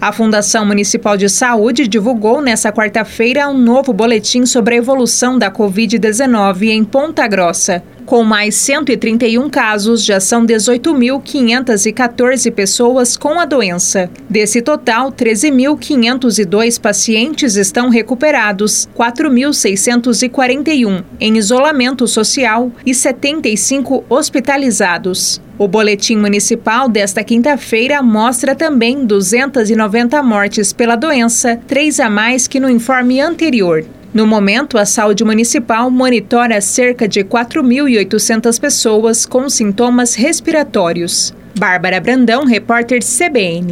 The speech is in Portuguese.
A Fundação Municipal de Saúde divulgou nesta quarta-feira um novo boletim sobre a evolução da Covid-19 em Ponta Grossa. Com mais 131 casos, já são 18.514 pessoas com a doença. Desse total, 13.502 pacientes estão recuperados, 4.641 em isolamento social e 75 hospitalizados. O boletim municipal desta quinta-feira mostra também 290 mortes pela doença, três a mais que no informe anterior. No momento, a saúde municipal monitora cerca de 4.800 pessoas com sintomas respiratórios. Bárbara Brandão, repórter CBN.